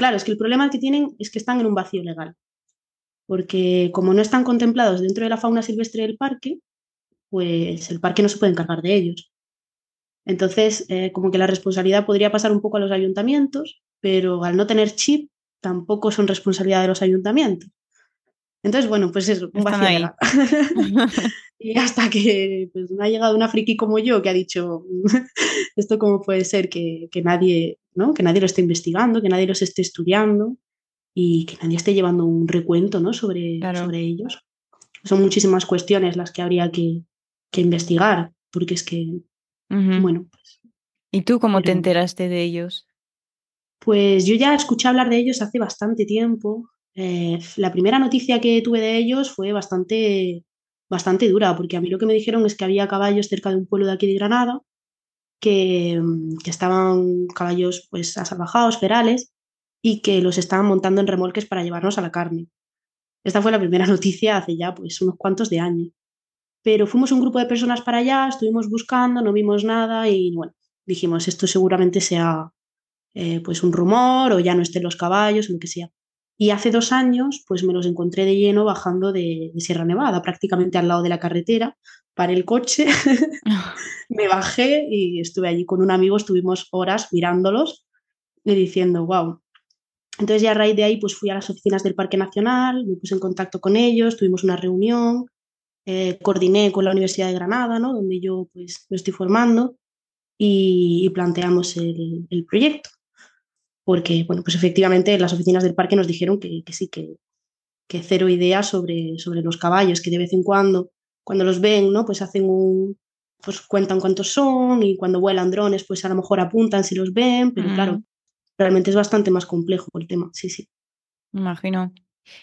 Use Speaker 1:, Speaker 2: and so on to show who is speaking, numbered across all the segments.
Speaker 1: claro, es que el problema que tienen es que están en un vacío legal, porque como no están contemplados dentro de la fauna silvestre del parque, pues el parque no se puede encargar de ellos. Entonces, eh, como que la responsabilidad podría pasar un poco a los ayuntamientos, pero al no tener chip, tampoco son responsabilidad de los ayuntamientos. Entonces, bueno, pues es un vacío y hasta que pues, me ha llegado una friki como yo que ha dicho, esto cómo puede ser que, nadie, ¿no? que nadie lo esté investigando, que nadie los esté estudiando y que nadie esté llevando un recuento ¿no? sobre, sobre ellos. Son muchísimas cuestiones las que habría que, investigar, porque es que, bueno, pues...
Speaker 2: ¿Y tú cómo te enteraste de ellos?
Speaker 1: Pues yo ya escuché hablar de ellos hace bastante tiempo. Eh, la primera noticia que tuve de ellos fue bastante, bastante dura, porque a mí lo que me dijeron es que había caballos cerca de un pueblo de aquí de Granada, que, estaban caballos pues asalvajados, ferales, y que los estaban montando en remolques para llevarnos a la carne. Esta fue la primera noticia hace ya pues unos cuantos de años. Pero fuimos un grupo de personas para allá, estuvimos buscando, no vimos nada y bueno, dijimos esto seguramente sea eh, pues un rumor o ya no estén los caballos o lo que sea. Y hace dos años, pues me los encontré de lleno bajando de, Sierra Nevada, prácticamente al lado de la carretera. Paré el coche, me bajé y estuve allí con un amigo, estuvimos horas mirándolos y diciendo, wow. Entonces ya a raíz de ahí, pues fui a las oficinas del Parque Nacional, me puse en contacto con ellos, tuvimos una reunión, eh, coordiné con la Universidad de Granada, ¿no? donde yo pues me estoy formando, y, planteamos el, el proyecto porque, bueno, pues efectivamente las oficinas del parque nos dijeron que, sí, que, que, cero ideas sobre, sobre los caballos, que de vez en cuando, cuando los ven, ¿no? Pues hacen un, pues cuentan cuántos son y cuando vuelan drones, pues a lo mejor apuntan si los ven, pero claro, realmente es bastante más complejo el tema, sí, sí.
Speaker 2: Imagino.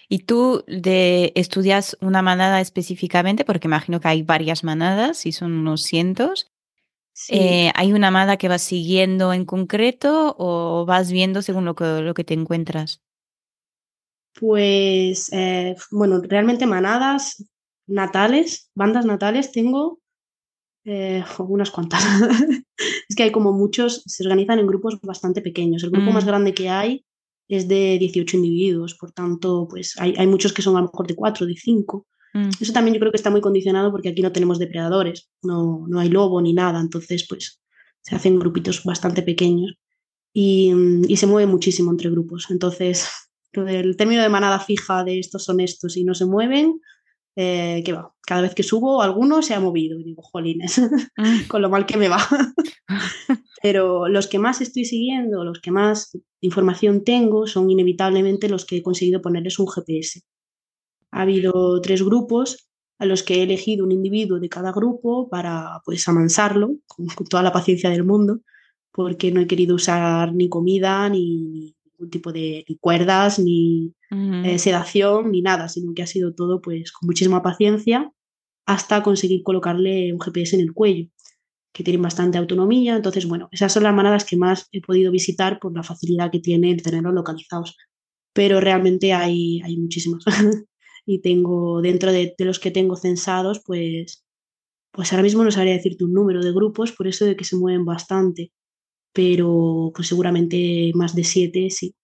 Speaker 2: ¿Y tú de, estudias una manada específicamente? Porque imagino que hay varias manadas y son unos cientos. Eh, ¿Hay una amada que vas siguiendo en concreto o vas viendo según lo que, lo que te encuentras?
Speaker 1: Pues, eh, bueno, realmente manadas natales, bandas natales, tengo eh, unas cuantas. es que hay como muchos, se organizan en grupos bastante pequeños. El grupo más mm. grande que hay es de 18 individuos, por tanto, pues hay, hay, muchos que son a lo mejor de 4, de 5. Mm. Eso también yo creo que está muy condicionado porque aquí no tenemos depredadores, no, no hay lobo ni nada, entonces pues se hacen grupitos bastante pequeños y, y se mueve muchísimo entre grupos. Entonces, el término de manada fija de estos son estos y no se mueven, eh, que va, cada vez que subo alguno se ha movido y digo, jolines, mm. con lo mal que me va. Pero los que más estoy siguiendo, los que más información tengo, son inevitablemente los que he conseguido ponerles un GPS. Ha habido tres grupos a los que he elegido un individuo de cada grupo para pues amansarlo con, toda la paciencia del mundo, porque no he querido usar ni comida, ni, ningún tipo de cuerdas, ni eh, sedación, ni nada, sino que ha sido todo pues con muchísima paciencia hasta conseguir colocarle un GPS en el cuello, que tienen bastante autonomía. Entonces, bueno, esas son las manadas que más he podido visitar por la facilidad que tiene el tenerlos localizados. Pero realmente hay, hay muchísimas. y tengo dentro de, los que tengo censados, pues, pues ahora mismo no sabría decirte un número de grupos, por eso de que se mueven bastante, pero pues seguramente más de siete, sí,